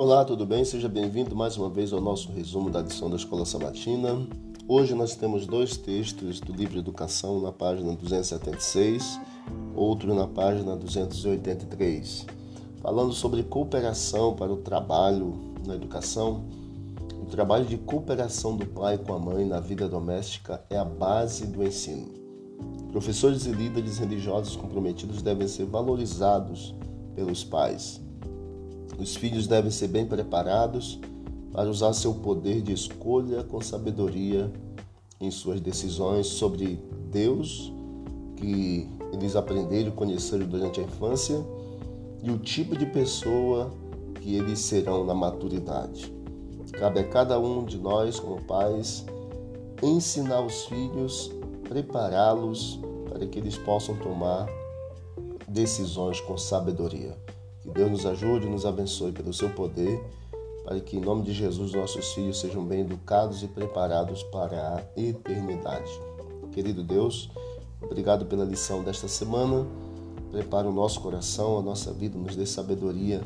Olá, tudo bem? Seja bem-vindo mais uma vez ao nosso resumo da lição da Escola Sabatina. Hoje nós temos dois textos do livro Educação na página 276, outro na página 283, falando sobre cooperação para o trabalho na educação. O trabalho de cooperação do pai com a mãe na vida doméstica é a base do ensino. Professores e líderes religiosos comprometidos devem ser valorizados pelos pais os filhos devem ser bem preparados para usar seu poder de escolha com sabedoria em suas decisões sobre Deus que eles aprenderam e conheceram durante a infância e o tipo de pessoa que eles serão na maturidade. Cabe a cada um de nós, como pais, ensinar os filhos, prepará-los para que eles possam tomar decisões com sabedoria. Que Deus nos ajude nos abençoe pelo seu poder, para que em nome de Jesus nossos filhos sejam bem educados e preparados para a eternidade. Querido Deus, obrigado pela lição desta semana. Prepara o nosso coração, a nossa vida, nos dê sabedoria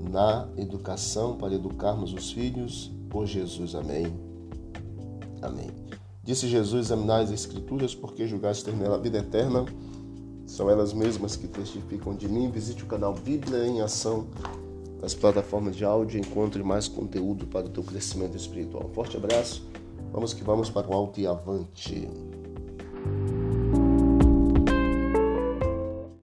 na educação para educarmos os filhos por Jesus. Amém. Amém. Disse Jesus: Examinai as Escrituras, porque julgaste ter nela a vida eterna são elas mesmas que testificam de mim. Visite o canal Bíblia em Ação nas plataformas de áudio e encontre mais conteúdo para o teu crescimento espiritual. Um forte abraço. Vamos que vamos para o alto e avante.